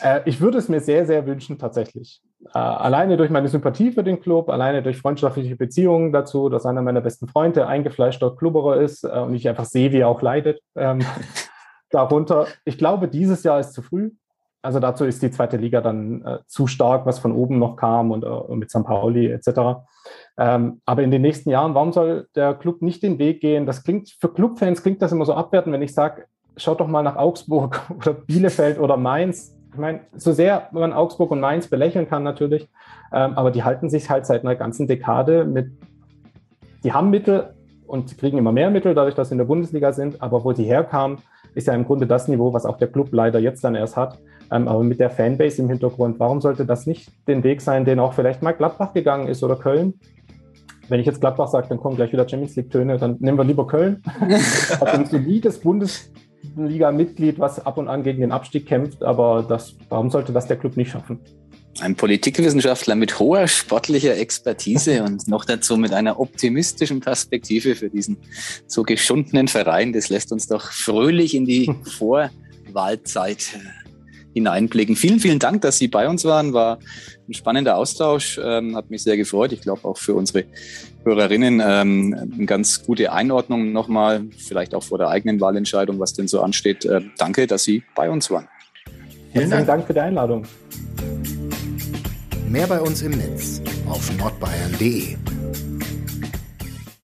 Äh, ich würde es mir sehr, sehr wünschen, tatsächlich. Äh, alleine durch meine Sympathie für den Club, alleine durch freundschaftliche Beziehungen dazu, dass einer meiner besten Freunde eingefleischter Klubberer ist äh, und ich einfach sehe, wie er auch leidet. Ähm, <laughs> darunter, ich glaube, dieses Jahr ist zu früh. Also dazu ist die zweite Liga dann äh, zu stark, was von oben noch kam und, äh, mit St. Pauli etc. Ähm, aber in den nächsten Jahren, warum soll der Club nicht den Weg gehen? Das klingt für Clubfans klingt das immer so abwertend, wenn ich sage, schaut doch mal nach Augsburg <laughs> oder Bielefeld oder Mainz ich meine, so sehr man Augsburg und Mainz belächeln kann natürlich, ähm, aber die halten sich halt seit einer ganzen Dekade mit, die haben Mittel und kriegen immer mehr Mittel, dadurch, dass sie in der Bundesliga sind, aber wo sie herkamen, ist ja im Grunde das Niveau, was auch der Club leider jetzt dann erst hat. Ähm, aber mit der Fanbase im Hintergrund, warum sollte das nicht den Weg sein, den auch vielleicht mal Gladbach gegangen ist oder Köln? Wenn ich jetzt Gladbach sage, dann kommen gleich wieder Champions League-Töne, dann nehmen wir lieber Köln. Hat ein solides Bundes Liga-Mitglied, was ab und an gegen den Abstieg kämpft, aber das, warum sollte das der Club nicht schaffen? Ein Politikwissenschaftler mit hoher sportlicher Expertise und noch dazu mit einer optimistischen Perspektive für diesen so geschundenen Verein. Das lässt uns doch fröhlich in die <laughs> Vorwahlzeit hineinblicken. Vielen, vielen Dank, dass Sie bei uns waren. War ein spannender Austausch, ähm, hat mich sehr gefreut. Ich glaube auch für unsere Hörerinnen ähm, eine ganz gute Einordnung nochmal, vielleicht auch vor der eigenen Wahlentscheidung, was denn so ansteht. Äh, danke, dass Sie bei uns waren. Vielen Dank. Dank für die Einladung. Mehr bei uns im Netz auf nordbayern.de.